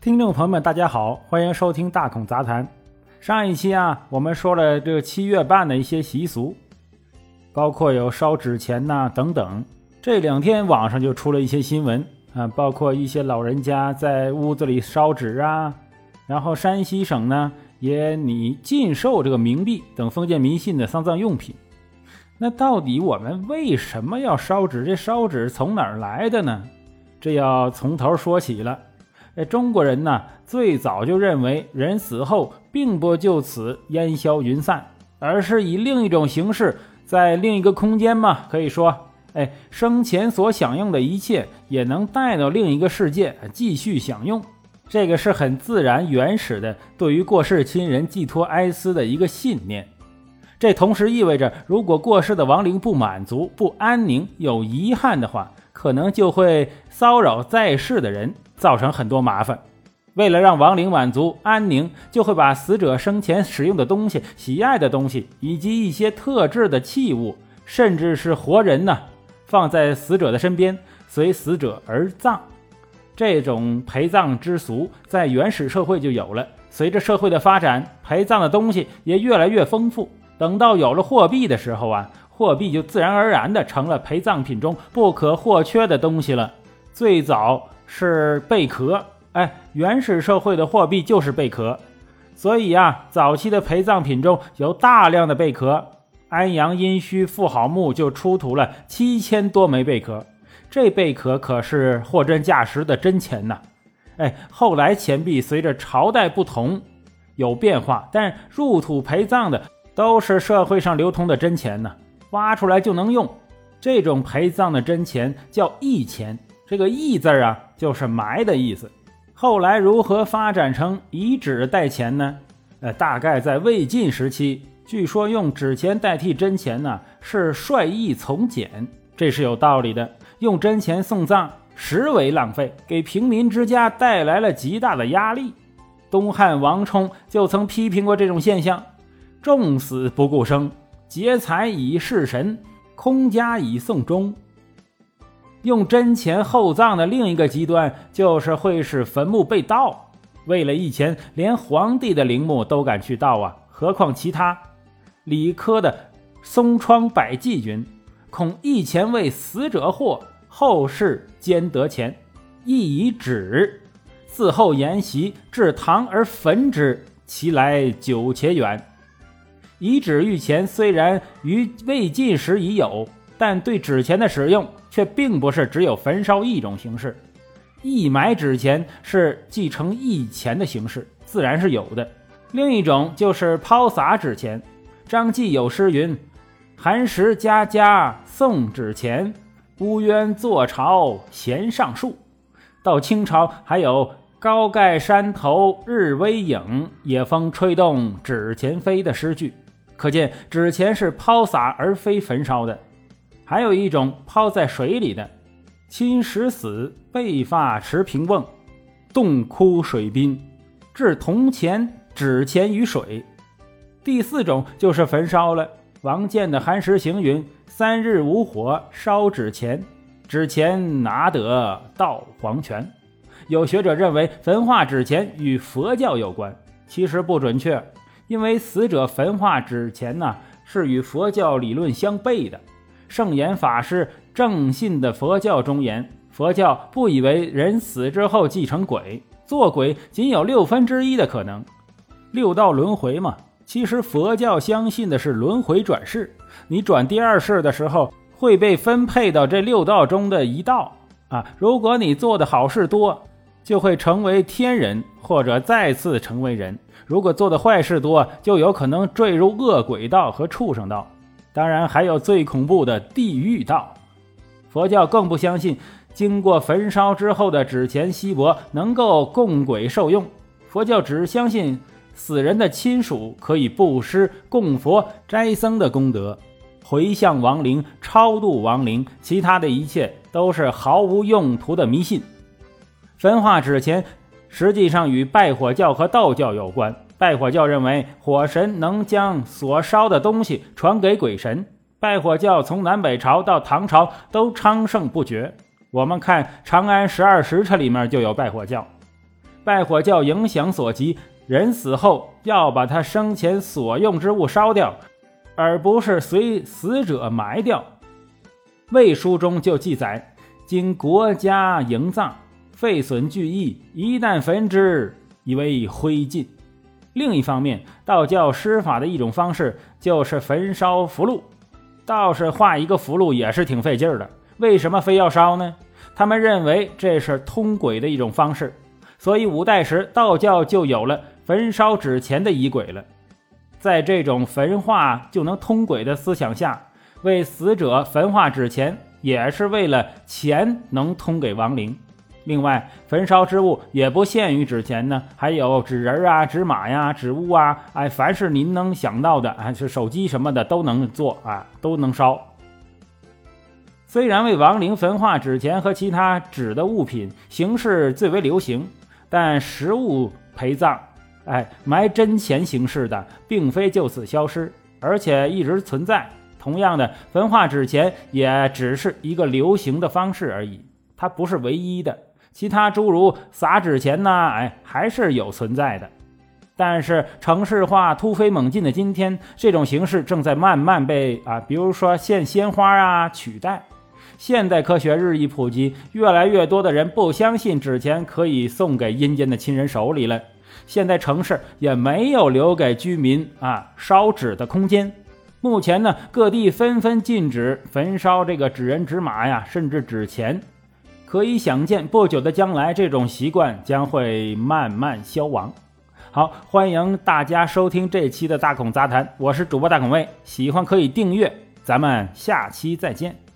听众朋友们，大家好，欢迎收听大孔杂谈。上一期啊，我们说了这个七月半的一些习俗，包括有烧纸钱呐等等。这两天网上就出了一些新闻啊，包括一些老人家在屋子里烧纸啊，然后山西省呢也拟禁售这个冥币等封建迷信的丧葬用品。那到底我们为什么要烧纸？这烧纸从哪儿来的呢？这要从头说起了。哎，中国人呢，最早就认为人死后并不就此烟消云散，而是以另一种形式在另一个空间嘛。可以说，哎，生前所享用的一切也能带到另一个世界继续享用。这个是很自然、原始的对于过世亲人寄托哀思的一个信念。这同时意味着，如果过世的亡灵不满足、不安宁、有遗憾的话，可能就会骚扰在世的人，造成很多麻烦。为了让亡灵满足安宁，就会把死者生前使用的东西、喜爱的东西，以及一些特制的器物，甚至是活人呢，放在死者的身边，随死者而葬。这种陪葬之俗在原始社会就有了。随着社会的发展，陪葬的东西也越来越丰富。等到有了货币的时候啊，货币就自然而然的成了陪葬品中不可或缺的东西了。最早是贝壳，哎，原始社会的货币就是贝壳，所以啊，早期的陪葬品中有大量的贝壳。安阳殷墟妇好墓就出土了七千多枚贝壳，这贝壳可是货真价实的真钱呐！哎，后来钱币随着朝代不同有变化，但入土陪葬的。都是社会上流通的真钱呢，挖出来就能用。这种陪葬的真钱叫义钱，这个“义”字啊，就是埋的意思。后来如何发展成以纸代钱呢？呃，大概在魏晋时期，据说用纸钱代替真钱呢，是率意从简，这是有道理的。用真钱送葬实为浪费，给平民之家带来了极大的压力。东汉王充就曾批评过这种现象。重死不顾生，劫财以事神，空家以送终。用真钱厚葬的另一个极端，就是会使坟墓被盗。为了一钱，连皇帝的陵墓都敢去盗啊，何况其他？李科的《松窗百记》云：“恐一钱为死者祸，后世兼得钱，亦以纸自后沿袭，至堂而焚之，其来久且远。”以纸御钱虽然于魏晋时已有，但对纸钱的使用却并不是只有焚烧一种形式。义埋纸钱是继承义钱的形式，自然是有的。另一种就是抛洒纸钱。张继有诗云：“寒食家家送纸钱，乌鸢坐巢衔上树。”到清朝还有“高盖山头日微影，野风吹动纸钱飞”的诗句。可见纸钱是抛洒而非焚烧的，还有一种抛在水里的，亲石死，背发持平瓮，洞窟水滨，置铜钱、纸钱于水。第四种就是焚烧了。王建的《寒食行》云：“三日无火烧纸钱，纸钱拿得到黄泉。”有学者认为焚化纸钱与佛教有关，其实不准确。因为死者焚化纸钱呢，是与佛教理论相悖的。圣严法师正信的佛教中言，佛教不以为人死之后即成鬼，做鬼仅有六分之一的可能。六道轮回嘛，其实佛教相信的是轮回转世。你转第二世的时候，会被分配到这六道中的一道啊。如果你做的好事多，就会成为天人，或者再次成为人。如果做的坏事多，就有可能坠入恶鬼道和畜生道，当然还有最恐怖的地狱道。佛教更不相信经过焚烧之后的纸钱稀薄能够供鬼受用，佛教只相信死人的亲属可以布施、供佛、斋僧的功德，回向亡灵、超度亡灵，其他的一切都是毫无用途的迷信。焚化纸钱。实际上与拜火教和道教有关。拜火教认为火神能将所烧的东西传给鬼神。拜火教从南北朝到唐朝都昌盛不绝。我们看《长安十二时辰》里面就有拜火教。拜火教影响所及，人死后要把他生前所用之物烧掉，而不是随死者埋掉。魏书中就记载：经国家营葬，废损巨义，一旦焚之，以为灰烬。另一方面，道教施法的一种方式就是焚烧符箓。道士画一个符箓也是挺费劲儿的，为什么非要烧呢？他们认为这是通鬼的一种方式，所以五代时道教就有了焚烧纸钱的仪轨了。在这种焚化就能通鬼的思想下，为死者焚化纸钱，也是为了钱能通给亡灵。另外，焚烧之物也不限于纸钱呢，还有纸人啊、纸马呀、纸物啊，哎，凡是您能想到的，啊是手机什么的都能做啊，都能烧。虽然为亡灵焚化纸钱和其他纸的物品形式最为流行，但实物陪葬，哎，埋真钱形式的，并非就此消失，而且一直存在。同样的，焚化纸钱也只是一个流行的方式而已，它不是唯一的。其他诸如撒纸钱呐，哎，还是有存在的。但是城市化突飞猛进的今天，这种形式正在慢慢被啊，比如说献鲜花啊取代。现代科学日益普及，越来越多的人不相信纸钱可以送给阴间的亲人手里了。现在城市也没有留给居民啊烧纸的空间。目前呢，各地纷纷禁止焚烧这个纸人、纸马呀，甚至纸钱。可以想见，不久的将来，这种习惯将会慢慢消亡。好，欢迎大家收听这期的大孔杂谈，我是主播大孔卫，喜欢可以订阅，咱们下期再见。